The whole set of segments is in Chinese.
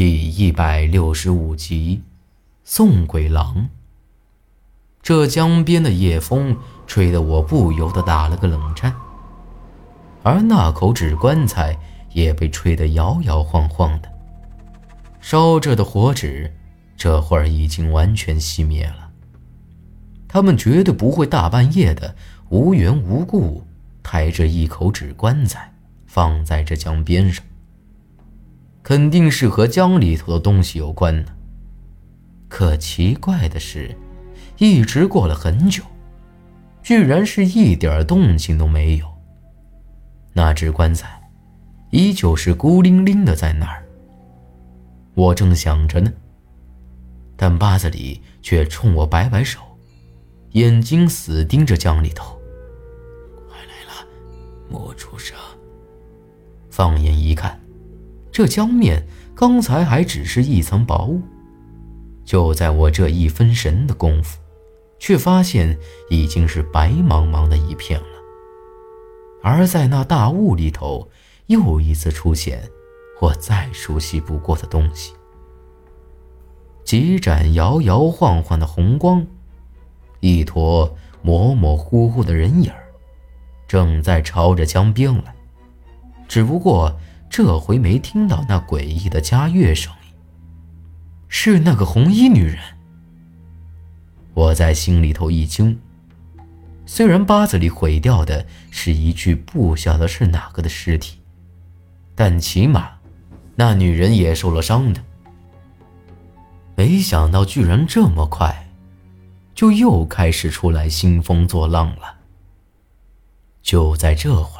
第一百六十五集，送鬼郎。这江边的夜风吹得我不由得打了个冷颤，而那口纸棺材也被吹得摇摇晃晃的。烧着的火纸，这会儿已经完全熄灭了。他们绝对不会大半夜的无缘无故抬着一口纸棺材放在这江边上。肯定是和江里头的东西有关呢。可奇怪的是，一直过了很久，居然是一点动静都没有。那只棺材依旧是孤零零的在那儿。我正想着呢，但八子里却冲我摆摆手，眼睛死盯着江里头。快来了，莫出声。放眼一看。这江面刚才还只是一层薄雾，就在我这一分神的功夫，却发现已经是白茫茫的一片了。而在那大雾里头，又一次出现我再熟悉不过的东西——几盏摇摇晃晃的红光，一坨模模糊糊的人影正在朝着江边来，只不过……这回没听到那诡异的佳乐声音，是那个红衣女人。我在心里头一惊，虽然八字里毁掉的是一具不晓得是哪个的尸体，但起码那女人也受了伤的。没想到居然这么快，就又开始出来兴风作浪了。就在这会儿。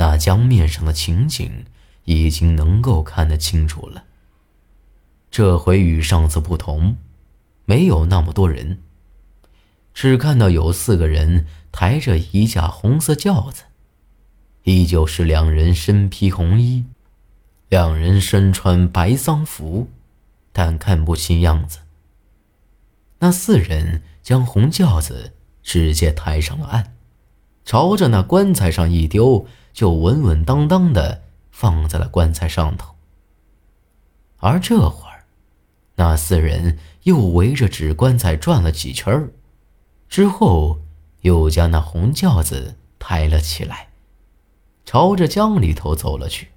那江面上的情景已经能够看得清楚了。这回与上次不同，没有那么多人，只看到有四个人抬着一架红色轿子，依旧是两人身披红衣，两人身穿白丧服，但看不清样子。那四人将红轿子直接抬上了岸，朝着那棺材上一丢。就稳稳当当的放在了棺材上头。而这会儿，那四人又围着纸棺材转了几圈儿，之后又将那红轿子抬了起来，朝着江里头走了去。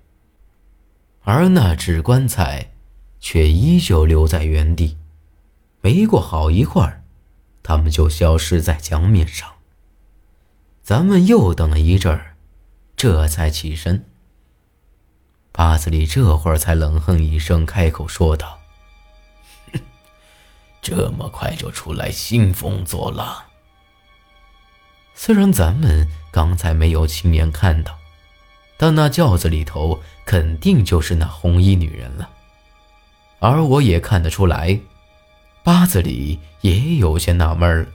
而那纸棺材却依旧留在原地。没过好一会儿，他们就消失在江面上。咱们又等了一阵儿。这才起身。巴子里这会儿才冷哼一声，开口说道：“这么快就出来兴风作浪？虽然咱们刚才没有亲眼看到，但那轿子里头肯定就是那红衣女人了。而我也看得出来，八子里也有些纳闷了。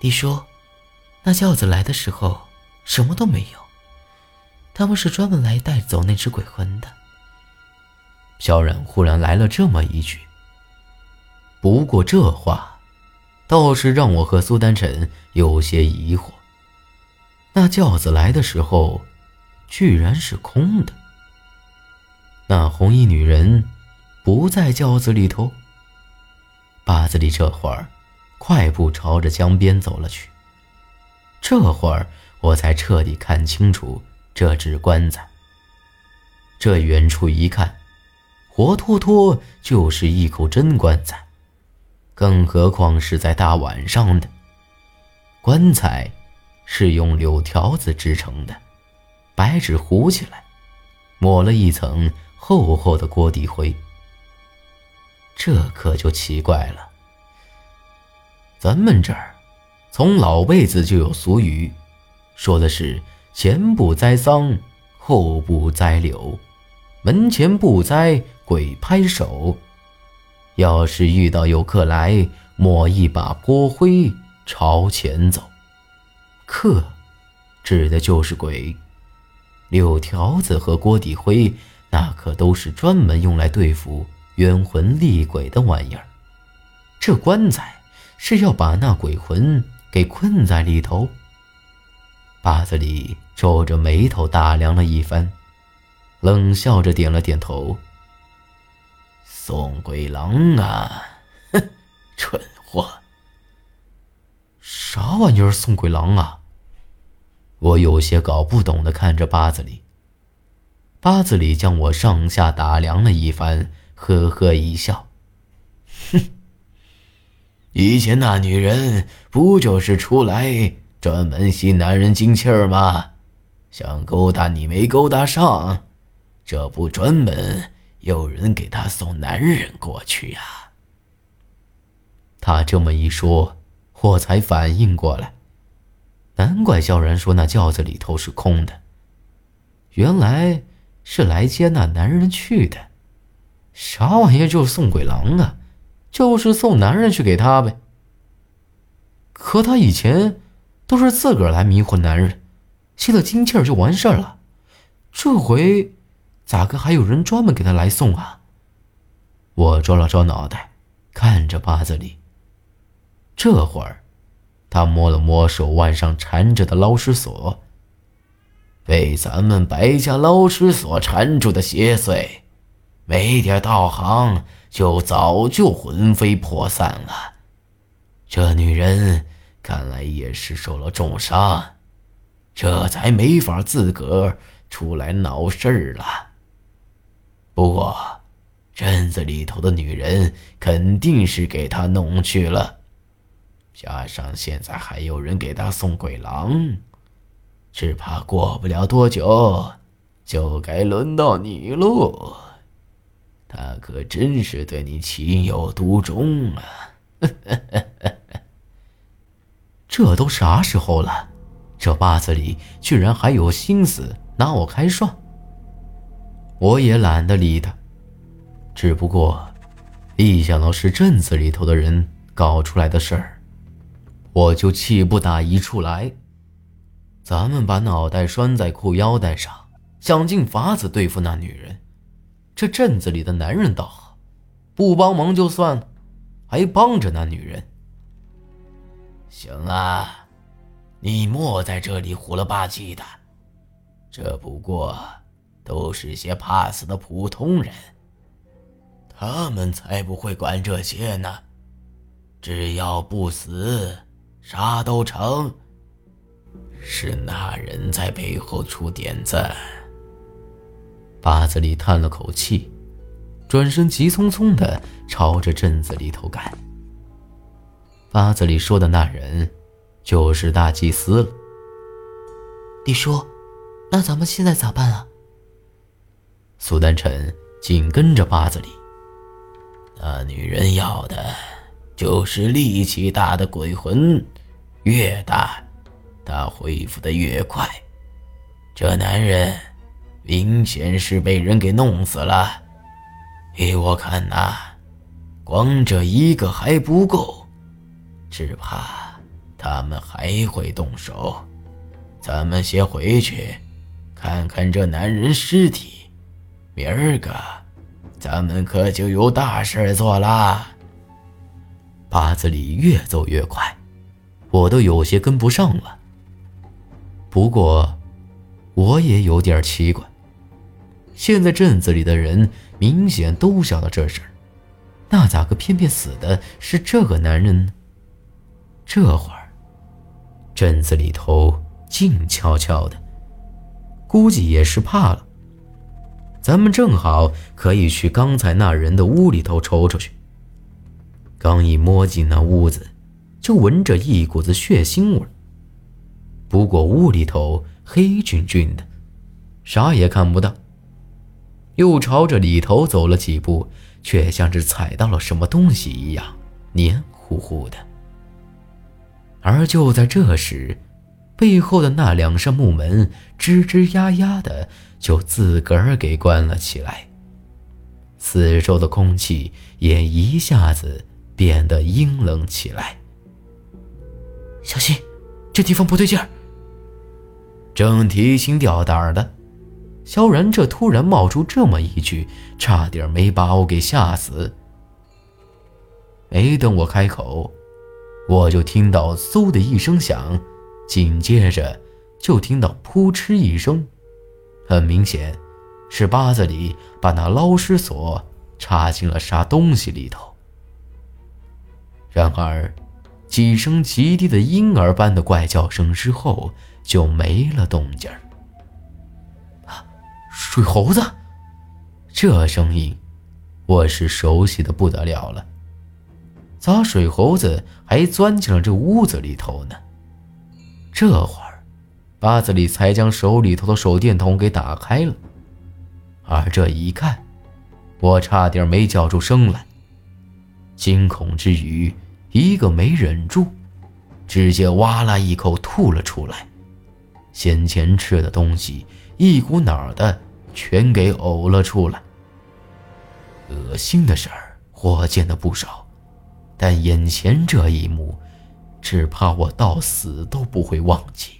你说。”那轿子来的时候什么都没有，他们是专门来带走那只鬼魂的。萧然忽然来了这么一句，不过这话倒是让我和苏丹晨有些疑惑。那轿子来的时候居然是空的，那红衣女人不在轿子里头。八子里这会儿快步朝着江边走了去。这会儿我才彻底看清楚这只棺材。这远处一看，活脱脱就是一口真棺材，更何况是在大晚上的。棺材是用柳条子制成的，白纸糊起来，抹了一层厚厚的锅底灰。这可就奇怪了，咱们这儿。从老辈子就有俗语，说的是前不栽桑，后不栽柳，门前不栽鬼拍手。要是遇到有客来，抹一把锅灰朝前走。客，指的就是鬼。柳条子和锅底灰，那可都是专门用来对付冤魂厉鬼的玩意儿。这棺材是要把那鬼魂。给困在里头。八子里皱着眉头打量了一番，冷笑着点了点头。宋鬼郎啊，哼，蠢货！啥玩意儿？宋鬼郎啊！我有些搞不懂的看着八子里。八子里将我上下打量了一番，呵呵一笑：“哼，以前那女人不就是出来专门吸男人精气儿吗？想勾搭你没勾搭上，这不专门有人给她送男人过去呀？”他这么一说，我才反应过来，难怪萧然说那轿子里头是空的，原来。是来接那男人去的，啥玩意就是送鬼郎啊？就是送男人去给他呗。可他以前都是自个儿来迷惑男人，吸了精气儿就完事儿了，这回咋个还有人专门给他来送啊？我抓了抓脑袋，看着八子里。这会儿，他摸了摸手腕上缠着的捞尸锁。被咱们白家捞尸所缠住的邪祟，没点道行就早就魂飞魄散了。这女人看来也是受了重伤，这才没法自个儿出来闹事儿了。不过，镇子里头的女人肯定是给她弄去了，加上现在还有人给她送鬼郎。只怕过不了多久，就该轮到你喽。他可真是对你情有独钟啊！这都啥时候了，这八子里居然还有心思拿我开涮。我也懒得理他，只不过一想到是镇子里头的人搞出来的事儿，我就气不打一处来。咱们把脑袋拴在裤腰带上，想尽法子对付那女人。这镇子里的男人倒好，不帮忙就算了，还帮着那女人。行啊，你莫在这里胡了吧唧的。这不过都是些怕死的普通人，他们才不会管这些呢。只要不死，啥都成。是那人在背后出点子。八子里叹了口气，转身急匆匆的朝着镇子里头赶。八子里说的那人，就是大祭司了。李叔，那咱们现在咋办啊？苏丹臣紧跟着八子里。那女人要的，就是力气大的鬼魂，越大。他恢复的越快，这男人明显是被人给弄死了。依我看呐，光这一个还不够，只怕他们还会动手。咱们先回去看看这男人尸体，明儿个咱们可就有大事做了。八子里越走越快，我都有些跟不上了。不过，我也有点奇怪。现在镇子里的人明显都晓得这事儿，那咋个偏偏死的是这个男人呢？这会儿，镇子里头静悄悄的，估计也是怕了。咱们正好可以去刚才那人的屋里头瞅瞅去。刚一摸进那屋子，就闻着一股子血腥味儿。不过屋里头黑黢黢的，啥也看不到。又朝着里头走了几步，却像是踩到了什么东西一样，黏糊糊的。而就在这时，背后的那两扇木门吱吱呀呀的就自个儿给关了起来，四周的空气也一下子变得阴冷起来。小心，这地方不对劲儿。正提心吊胆的，萧然这突然冒出这么一句，差点没把我给吓死。没等我开口，我就听到嗖的一声响，紧接着就听到扑哧一声。很明显，是八子里把那捞尸索插进了啥东西里头。然而，几声极低的婴儿般的怪叫声之后，就没了动静儿。水猴子！这声音，我是熟悉的不得了了。咋水猴子还钻进了这屋子里头呢？这会儿，八子里才将手里头的手电筒给打开了。而这一看，我差点没叫出声来。惊恐之余，一个没忍住，直接哇啦一口吐了出来。先前吃的东西一股脑的全给呕了出来。恶心的事儿我见的不少，但眼前这一幕，只怕我到死都不会忘记。